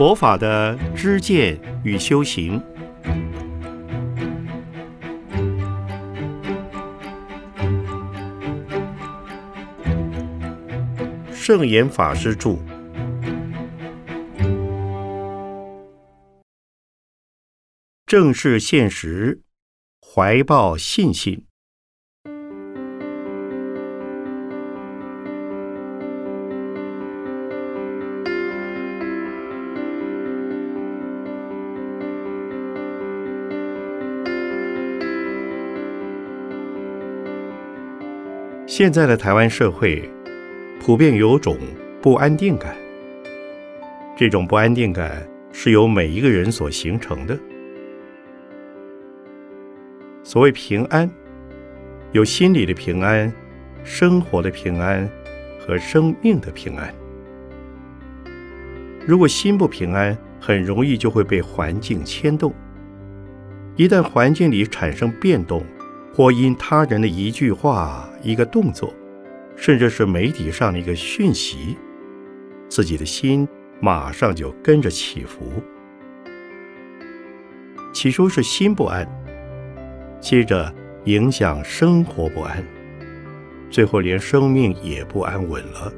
佛法的知见与修行，圣严法师著。正视现实，怀抱信心。现在的台湾社会，普遍有种不安定感。这种不安定感是由每一个人所形成的。所谓平安，有心理的平安、生活的平安和生命的平安。如果心不平安，很容易就会被环境牵动。一旦环境里产生变动，或因他人的一句话、一个动作，甚至是媒体上的一个讯息，自己的心马上就跟着起伏。起初是心不安，接着影响生活不安，最后连生命也不安稳了。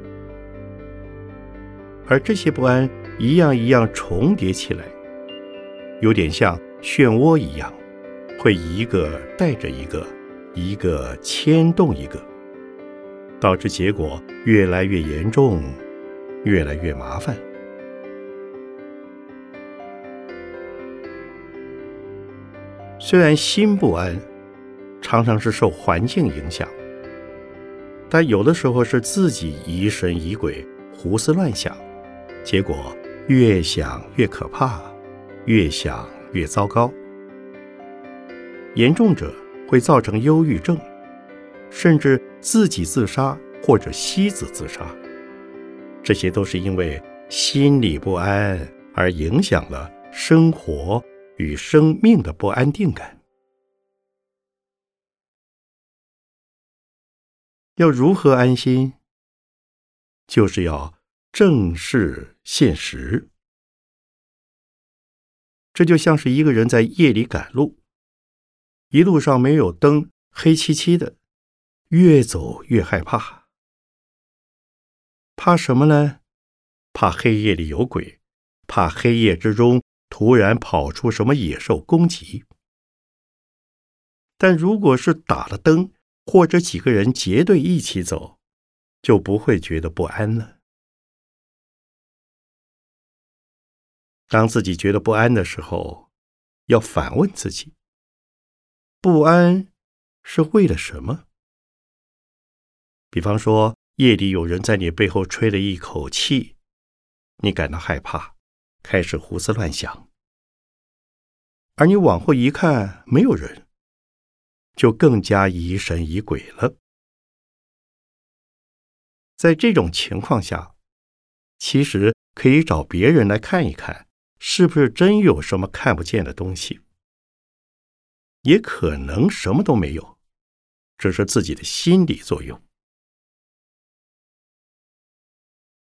而这些不安一样一样重叠起来，有点像漩涡一样。会一个带着一个，一个牵动一个，导致结果越来越严重，越来越麻烦。虽然心不安，常常是受环境影响，但有的时候是自己疑神疑鬼、胡思乱想，结果越想越可怕，越想越糟糕。严重者会造成忧郁症，甚至自己自杀或者妻子自杀。这些都是因为心理不安而影响了生活与生命的不安定感。要如何安心？就是要正视现实。这就像是一个人在夜里赶路。一路上没有灯，黑漆漆的，越走越害怕。怕什么呢？怕黑夜里有鬼，怕黑夜之中突然跑出什么野兽攻击。但如果是打了灯，或者几个人结队一起走，就不会觉得不安了。当自己觉得不安的时候，要反问自己。不安是为了什么？比方说，夜里有人在你背后吹了一口气，你感到害怕，开始胡思乱想；而你往后一看，没有人，就更加疑神疑鬼了。在这种情况下，其实可以找别人来看一看，是不是真有什么看不见的东西。也可能什么都没有，只是自己的心理作用。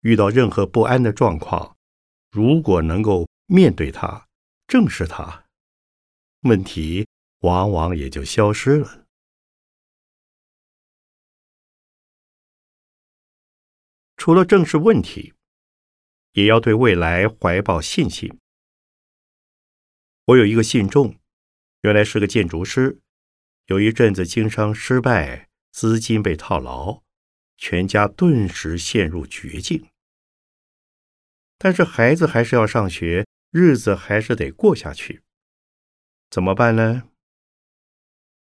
遇到任何不安的状况，如果能够面对它、正视它，问题往往也就消失了。除了正视问题，也要对未来怀抱信心。我有一个信众。原来是个建筑师，有一阵子经商失败，资金被套牢，全家顿时陷入绝境。但是孩子还是要上学，日子还是得过下去，怎么办呢？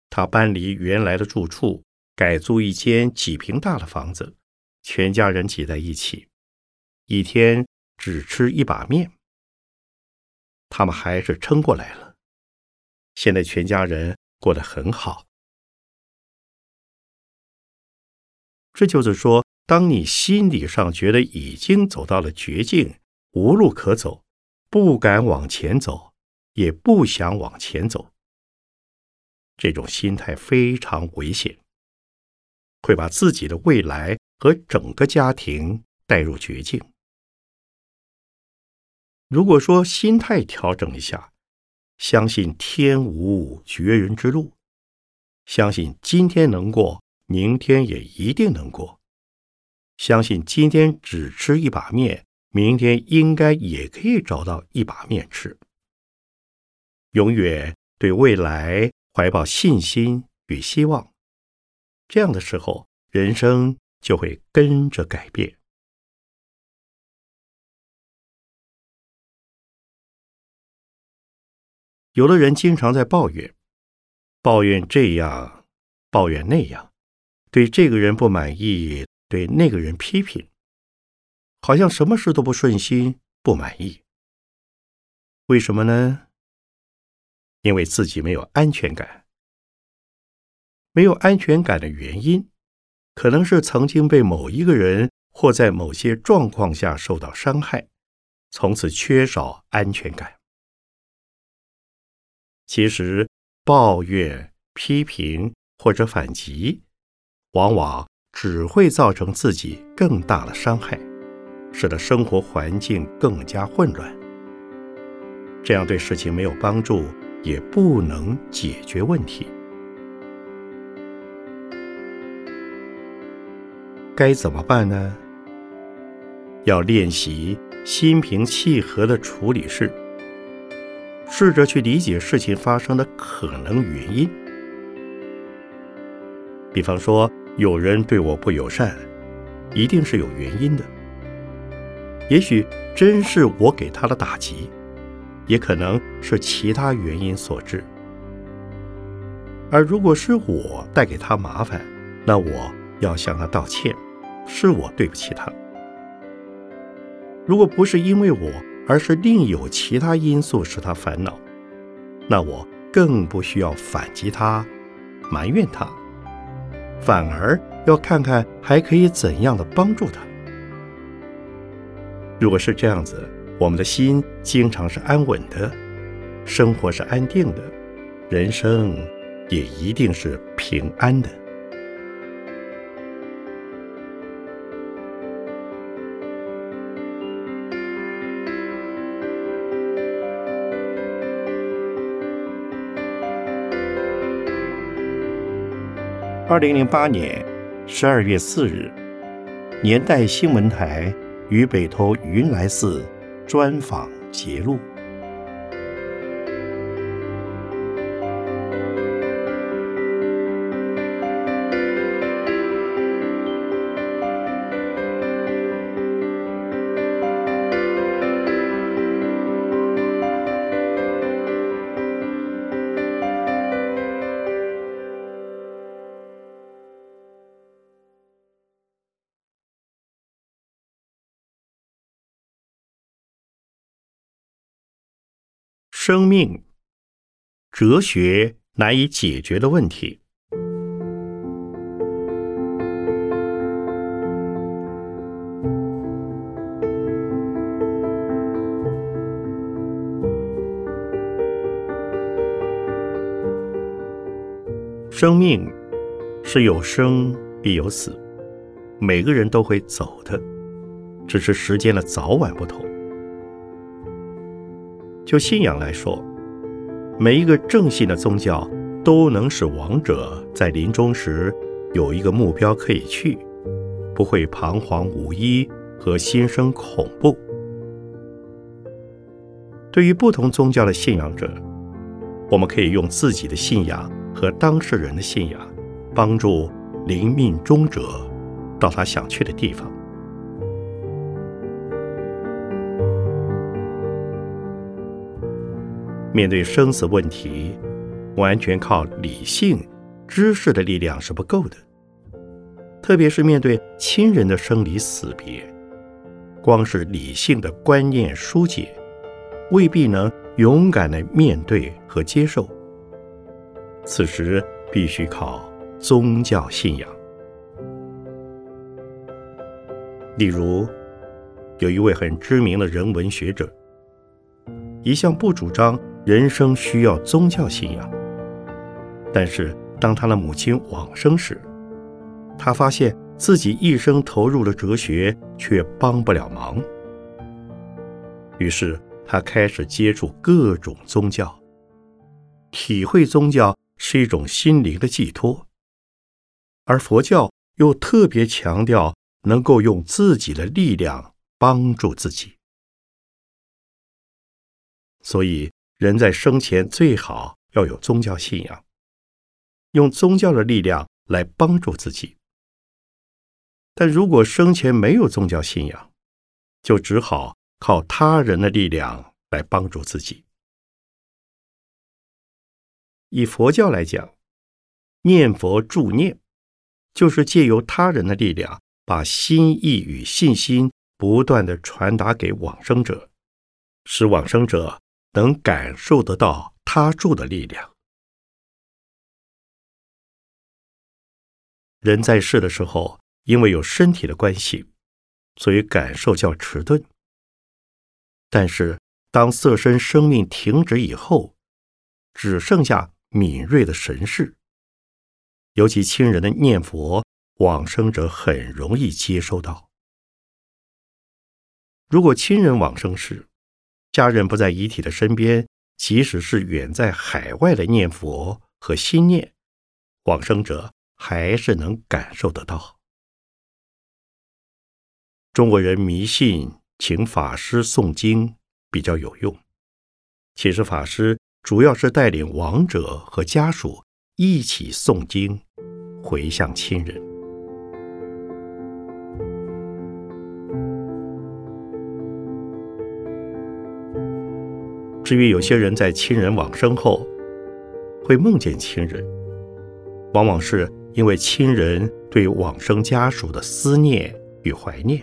他搬离原来的住处，改租一间几平大的房子，全家人挤在一起，一天只吃一把面，他们还是撑过来了。现在全家人过得很好。这就是说，当你心理上觉得已经走到了绝境，无路可走，不敢往前走，也不想往前走，这种心态非常危险，会把自己的未来和整个家庭带入绝境。如果说心态调整一下，相信天无绝人之路，相信今天能过，明天也一定能过，相信今天只吃一把面，明天应该也可以找到一把面吃。永远对未来怀抱信心与希望，这样的时候，人生就会跟着改变。有的人经常在抱怨，抱怨这样，抱怨那样，对这个人不满意，对那个人批评，好像什么事都不顺心、不满意。为什么呢？因为自己没有安全感。没有安全感的原因，可能是曾经被某一个人或在某些状况下受到伤害，从此缺少安全感。其实，抱怨、批评或者反击，往往只会造成自己更大的伤害，使得生活环境更加混乱。这样对事情没有帮助，也不能解决问题。该怎么办呢？要练习心平气和的处理事。试着去理解事情发生的可能原因。比方说，有人对我不友善，一定是有原因的。也许真是我给他的打击，也可能是其他原因所致。而如果是我带给他麻烦，那我要向他道歉，是我对不起他。如果不是因为我，而是另有其他因素使他烦恼，那我更不需要反击他、埋怨他，反而要看看还可以怎样的帮助他。如果是这样子，我们的心经常是安稳的，生活是安定的，人生也一定是平安的。二零零八年十二月四日，年代新闻台与北投云来寺专访节录。命哲学难以解决的问题。生命是有生必有死，每个人都会走的，只是时间的早晚不同。就信仰来说，每一个正信的宗教都能使亡者在临终时有一个目标可以去，不会彷徨无依和心生恐怖。对于不同宗教的信仰者，我们可以用自己的信仰和当事人的信仰，帮助临命终者到他想去的地方。面对生死问题，完全靠理性、知识的力量是不够的。特别是面对亲人的生离死别，光是理性的观念疏解，未必能勇敢的面对和接受。此时必须靠宗教信仰。例如，有一位很知名的人文学者，一向不主张。人生需要宗教信仰，但是当他的母亲往生时，他发现自己一生投入了哲学却帮不了忙。于是他开始接触各种宗教，体会宗教是一种心灵的寄托，而佛教又特别强调能够用自己的力量帮助自己。所以，人在生前最好要有宗教信仰，用宗教的力量来帮助自己。但如果生前没有宗教信仰，就只好靠他人的力量来帮助自己。以佛教来讲，念佛助念，就是借由他人的力量，把心意与信心不断的传达给往生者，使往生者能感受得到他住的力量。人在世的时候，因为有身体的关系。所以感受较迟钝，但是当色身生命停止以后，只剩下敏锐的神识。尤其亲人的念佛，往生者很容易接收到。如果亲人往生时，家人不在遗体的身边，即使是远在海外的念佛和心念，往生者还是能感受得到。中国人迷信请法师诵经比较有用，其实法师主要是带领亡者和家属一起诵经，回向亲人。至于有些人在亲人往生后会梦见亲人，往往是因为亲人对往生家属的思念与怀念。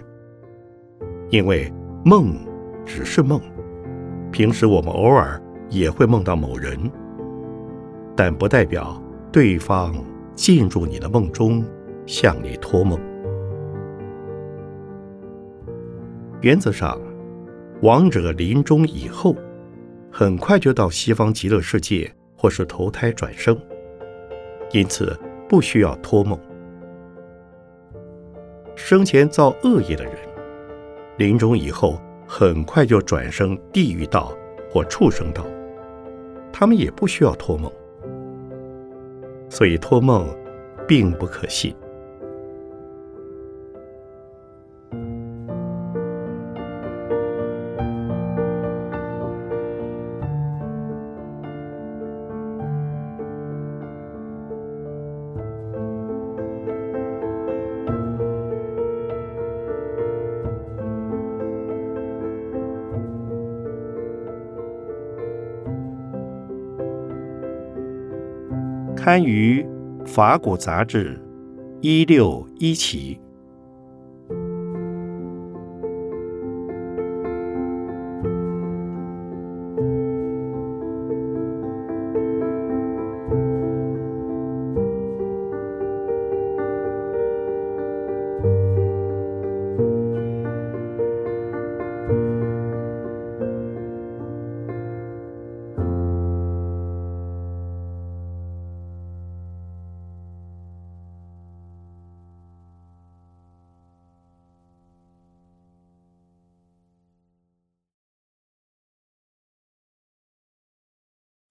因为梦只是梦，平时我们偶尔也会梦到某人，但不代表对方进入你的梦中向你托梦。原则上，亡者临终以后，很快就到西方极乐世界或是投胎转生，因此不需要托梦。生前造恶业的人。临终以后，很快就转生地狱道或畜生道，他们也不需要托梦，所以托梦并不可信。刊于《法古杂志》一六一期。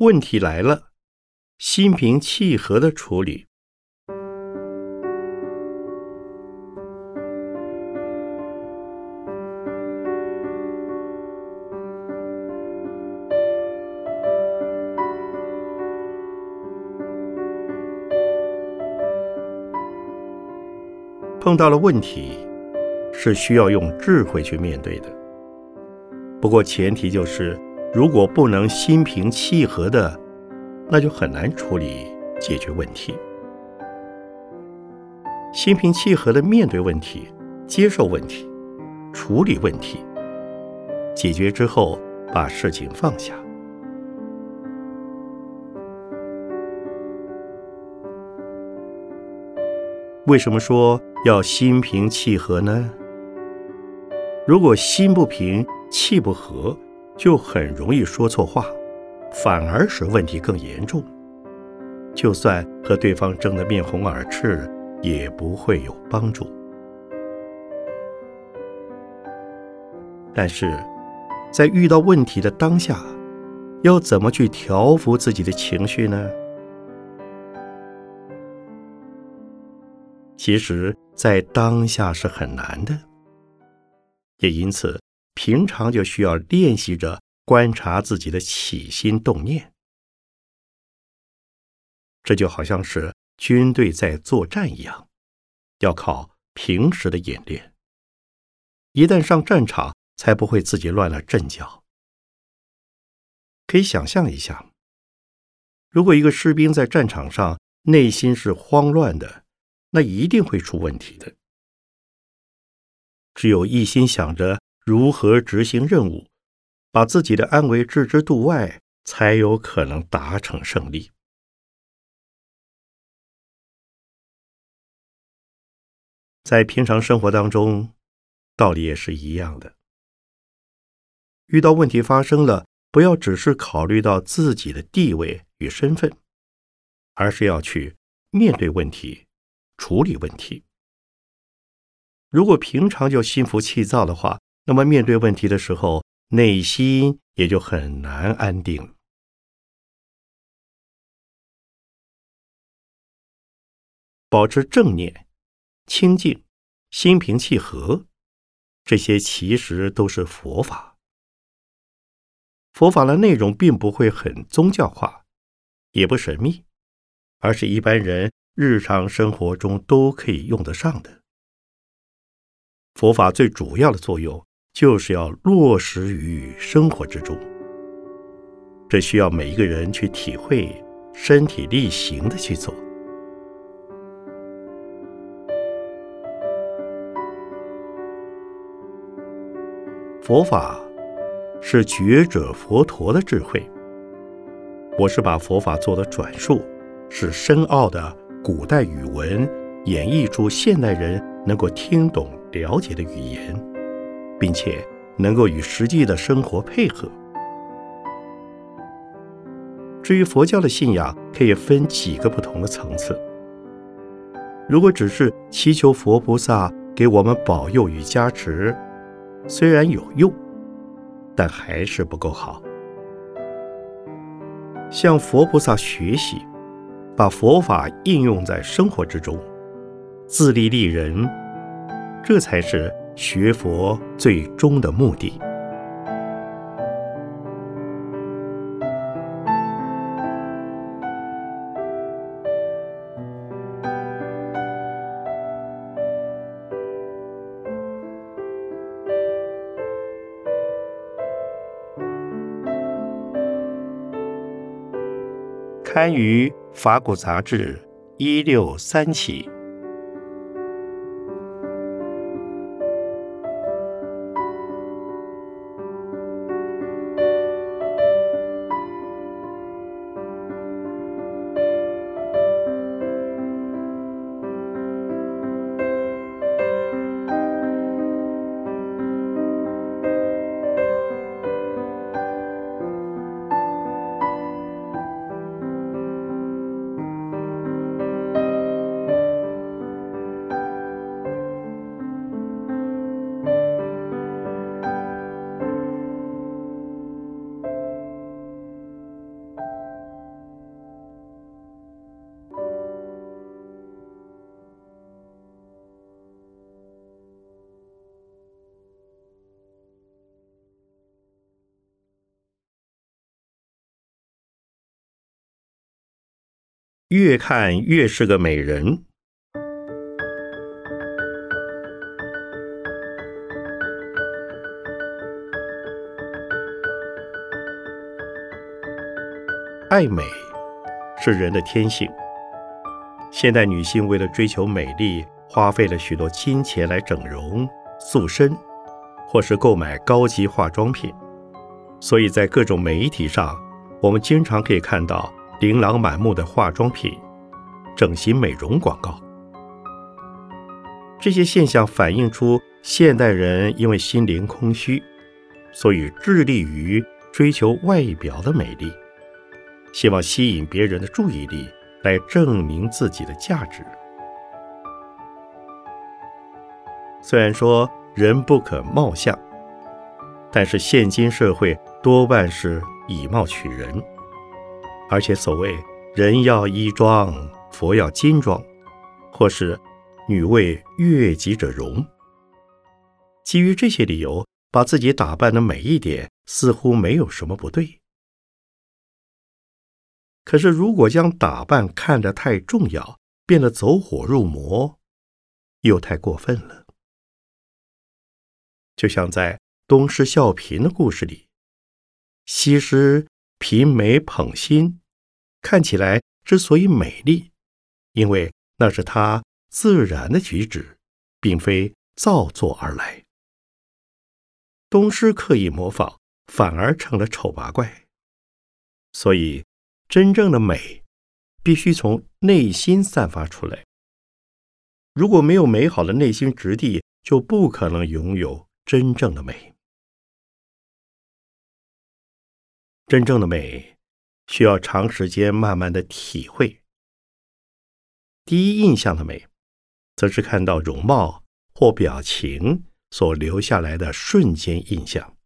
问题来了，心平气和的处理。碰到了问题，是需要用智慧去面对的。不过前提就是。如果不能心平气和的，那就很难处理解决问题。心平气和的面对问题，接受问题，处理问题，解决之后把事情放下。为什么说要心平气和呢？如果心不平气不和。就很容易说错话，反而使问题更严重。就算和对方争得面红耳赤，也不会有帮助。但是，在遇到问题的当下，要怎么去调服自己的情绪呢？其实，在当下是很难的，也因此，平常就需要练习着观察自己的起心动念。这就好像是军队在作战一样，要靠平时的演练。一旦上战场，才不会自己乱了阵脚。可以想象一下，如果一个士兵在战场上内心是慌乱的，那一定会出问题的。只有一心想着如何执行任务，把自己的安危置之度外，才有可能达成胜利。在平常生活当中，道理也是一样的。遇到问题发生了，不要只是考虑到自己的地位与身份，而是要去面对问题、处理问题。如果平常就心浮气躁的话，那么面对问题的时候，内心也就很难安定。保持正念。清净、心平气和，这些其实都是佛法。佛法的内容并不会很宗教化，也不神秘，而是一般人日常生活中都可以用得上的。佛法最主要的作用就是要落实于生活之中，这需要每一个人去体会、身体力行的去做。佛法是觉者佛陀的智慧。我是把佛法做的转述，是深奥的古代语文演绎出现代人能够听懂、了解的语言，并且能够与实际的生活配合。至于佛教的信仰，可以分几个不同的层次。如果只是祈求佛菩萨给我们保佑与加持。虽然有用，但还是不够好。向佛菩萨学习，把佛法应用在生活之中，自立利人，这才是学佛最终的目的。刊于《法古杂志》一六三期。越看越是个美人。爱美是人的天性。现代女性为了追求美丽，花费了许多金钱来整容、塑身，或是购买高级化妆品。所以在各种媒体上，我们经常可以看到。琳琅满目的化妆品、整形美容广告，这些现象反映出现代人因为心灵空虚，所以致力于追求外表的美丽，希望吸引别人的注意力，来证明自己的价值。虽然说人不可貌相，但是现今社会多半是以貌取人，而且所谓人要衣装，佛要金装，或是女为悦己者容。基于这些理由，把自己打扮的美一点，似乎没有什么不对。可是，如果将打扮看得太重要，变得走火入魔，又太过分了。就像在东施效颦的故事里，西施凭眉捧心，看起来之所以美丽，因为那是她自然的举止，并非造作而来。东施刻意模仿，反而成了丑八怪。所以，真正的美必须从内心散发出来。如果没有美好的内心质地，就不可能拥有真正的美。真正的美需要长时间慢慢的体会。第一印象的美，则是看到容貌或表情。所留下来的瞬间印象，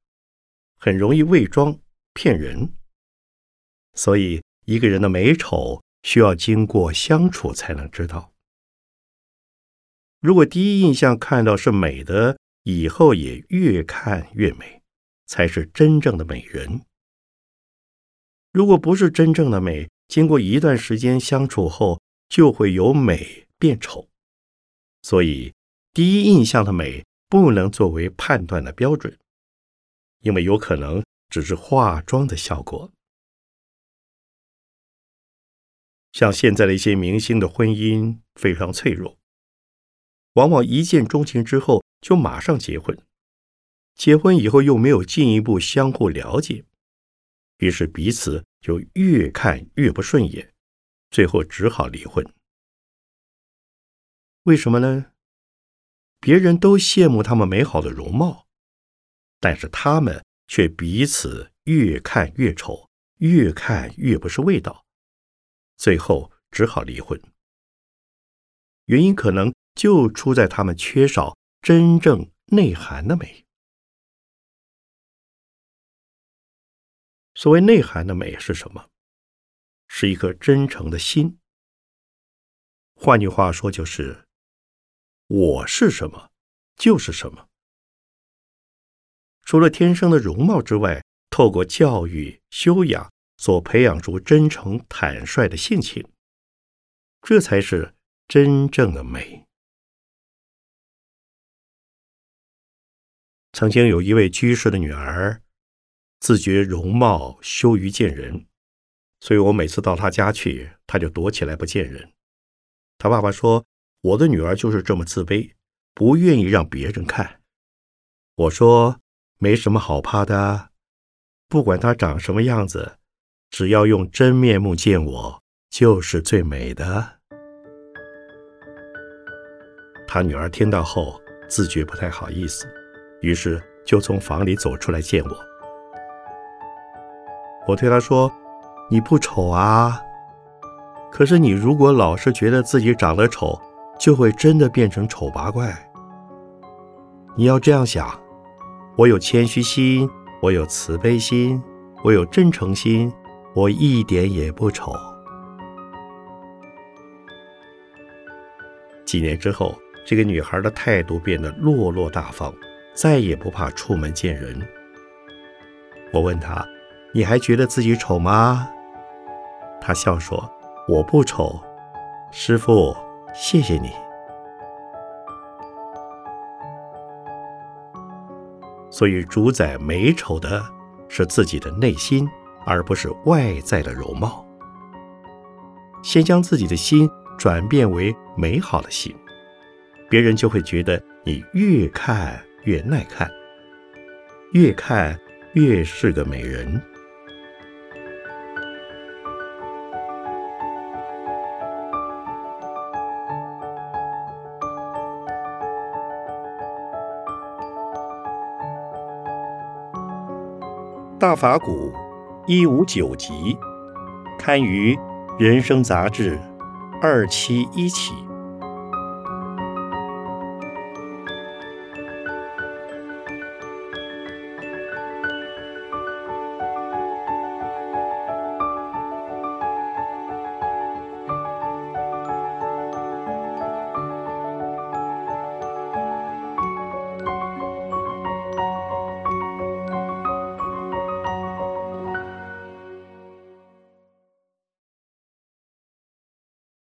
很容易伪装骗人。所以，一个人的美丑需要经过相处才能知道。如果第一印象看到是美的，以后也越看越美，才是真正的美人。如果不是真正的美，经过一段时间相处后，就会由美变丑。所以，第一印象的美。不能作为判断的标准，因为有可能只是化妆的效果。像现在的一些明星的婚姻非常脆弱，往往一见钟情之后就马上结婚，结婚以后又没有进一步相互了解，于是彼此就越看越不顺眼，最后只好离婚。为什么呢？别人都羡慕他们美好的容貌，但是他们却彼此越看越丑，越看越不是味道，最后只好离婚。原因可能就出在他们缺少真正内涵的美。所谓内涵的美是什么？是一颗真诚的心。换句话说，就是。我是什么，就是什么。除了天生的容貌之外，透过教育修养所培养出真诚坦率的性情，这才是真正的美。曾经有一位居士的女儿，自觉容貌羞于见人，所以我每次到他家去，他就躲起来不见人。他爸爸说。我的女儿就是这么自卑，不愿意让别人看。我说没什么好怕的，不管她长什么样子，只要用真面目见我，就是最美的。他女儿听到后，自觉不太好意思，于是就从房里走出来见我。我对她说：“你不丑啊，可是你如果老是觉得自己长得丑。”就会真的变成丑八怪。你要这样想：我有谦虚心，我有慈悲心，我有真诚心，我一点也不丑。几年之后，这个女孩的态度变得落落大方，再也不怕出门见人。我问她：“你还觉得自己丑吗？”他笑说：“我不丑，师傅。”谢谢你。所以，主宰美丑的是自己的内心，而不是外在的容貌。先将自己的心转变为美好的心，别人就会觉得你越看越耐看，越看越是个美人。大法鼓一五九集，刊于《人生》杂志，二七一起。